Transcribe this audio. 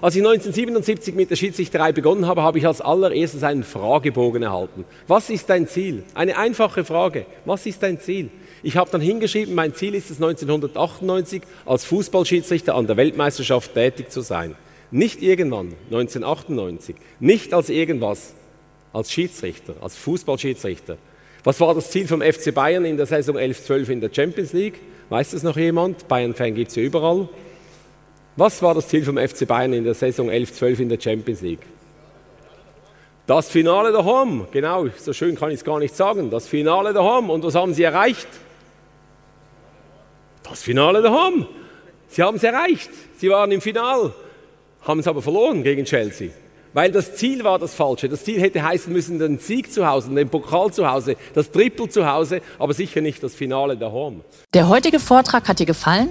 Als ich 1977 mit der Schiedsrichterei begonnen habe, habe ich als allererstes einen Fragebogen erhalten. Was ist dein Ziel? Eine einfache Frage. Was ist dein Ziel? Ich habe dann hingeschrieben, mein Ziel ist es 1998 als Fußballschiedsrichter an der Weltmeisterschaft tätig zu sein. Nicht irgendwann, 1998, nicht als irgendwas, als Schiedsrichter, als Fußballschiedsrichter. Was war das Ziel vom FC Bayern in der Saison 11-12 in der Champions League? Weiß das noch jemand? Bayern-Fan gibt es ja überall. Was war das Ziel vom FC Bayern in der Saison 11-12 in der Champions League? Das Finale Home, genau, so schön kann ich es gar nicht sagen. Das Finale Home. Und was haben sie erreicht? Das Finale Home. Sie haben es erreicht. Sie waren im Final, haben es aber verloren gegen Chelsea. Weil das Ziel war das Falsche. Das Ziel hätte heißen müssen, den Sieg zu Hause, den Pokal zu Hause, das Triple zu Hause, aber sicher nicht das Finale Home. Der heutige Vortrag hat dir gefallen?